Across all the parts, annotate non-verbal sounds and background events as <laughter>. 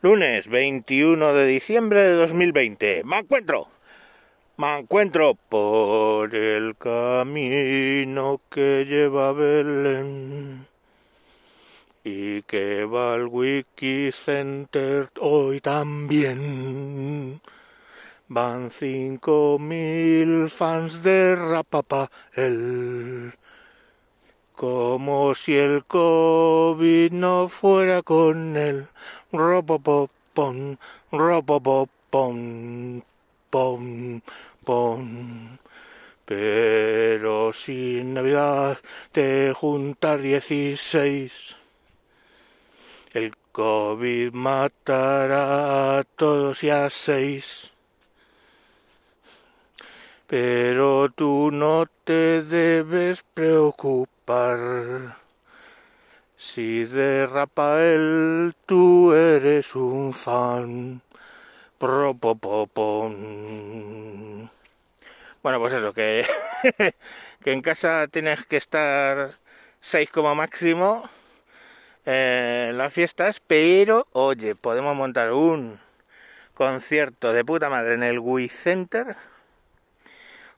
Lunes 21 de diciembre de 2020. Me encuentro. Me encuentro por el camino que lleva a Belén y que va al Wiki Center hoy también. Van cinco mil fans de Rapapa el como si el COVID no fuera con él. Ropopopon, ropopopon, pom, pom. Pero sin Navidad te juntar dieciséis. El COVID matará a todos y a seis. Pero tú no te debes preocupar si de Rafael tú eres un fan. Propopopon. Bueno, pues eso, que, <laughs> que en casa tienes que estar 6 como máximo en las fiestas, pero oye, podemos montar un concierto de puta madre en el Wii Center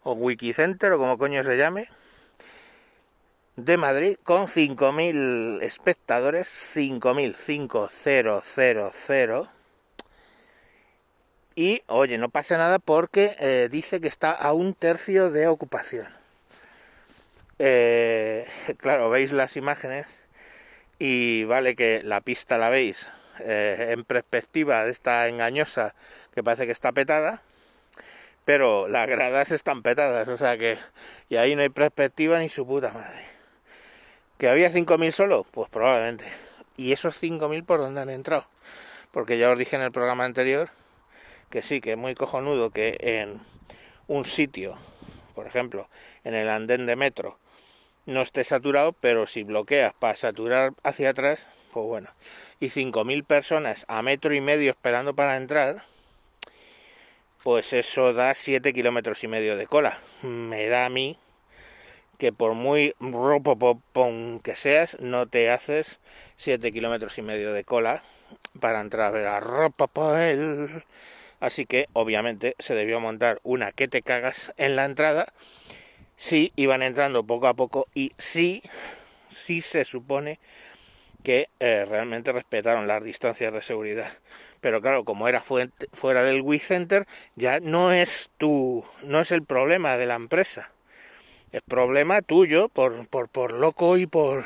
o Wiki Center o como coño se llame de Madrid con 5.000 espectadores, 5.000, Y, oye, no pasa nada porque eh, dice que está a un tercio de ocupación. Eh, <laughs> claro, veis las imágenes y vale que la pista la veis eh, en perspectiva de esta engañosa que parece que está petada, pero las gradas están petadas, o sea que, y ahí no hay perspectiva ni su puta madre. ¿Que había 5.000 solo? Pues probablemente. ¿Y esos 5.000 por dónde han entrado? Porque ya os dije en el programa anterior que sí, que es muy cojonudo que en un sitio, por ejemplo, en el andén de metro, no esté saturado, pero si bloqueas para saturar hacia atrás, pues bueno. Y 5.000 personas a metro y medio esperando para entrar, pues eso da 7 kilómetros y medio de cola. Me da a mí que por muy ropopopón que seas, no te haces 7 kilómetros y medio de cola para entrar a ver a Ropopopel. Así que, obviamente, se debió montar una que te cagas en la entrada. Sí, iban entrando poco a poco y sí, sí se supone que eh, realmente respetaron las distancias de seguridad. Pero claro, como era fuera del Wii Center, ya no es tu, no es el problema de la empresa es problema tuyo por, por, por loco y por,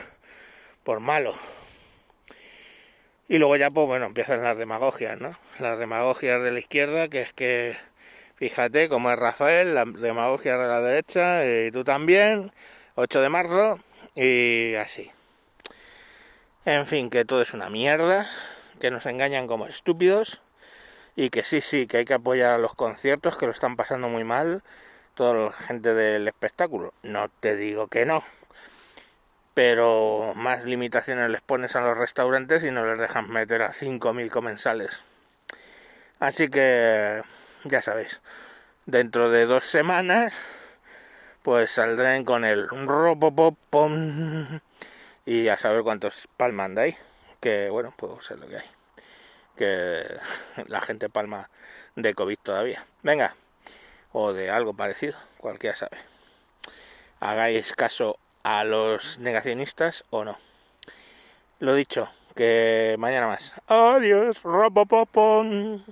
por malo. Y luego ya, pues bueno, empiezan las demagogias, ¿no? Las demagogias de la izquierda, que es que, fíjate, como es Rafael, la demagogia de la derecha, y tú también, 8 de marzo, y así. En fin, que todo es una mierda, que nos engañan como estúpidos, y que sí, sí, que hay que apoyar a los conciertos, que lo están pasando muy mal, toda la gente del espectáculo. No te digo que no. Pero más limitaciones les pones a los restaurantes y no les dejan meter a 5.000 comensales. Así que, ya sabéis, dentro de dos semanas, pues saldrán con el robopopom y a saber cuántos palman de ahí. Que bueno, pues es lo que hay. Que <laughs> la gente palma de COVID todavía. Venga, o de algo parecido, cualquiera sabe. Hagáis caso a los negacionistas o no. Lo dicho, que mañana más. Adiós, robopopón.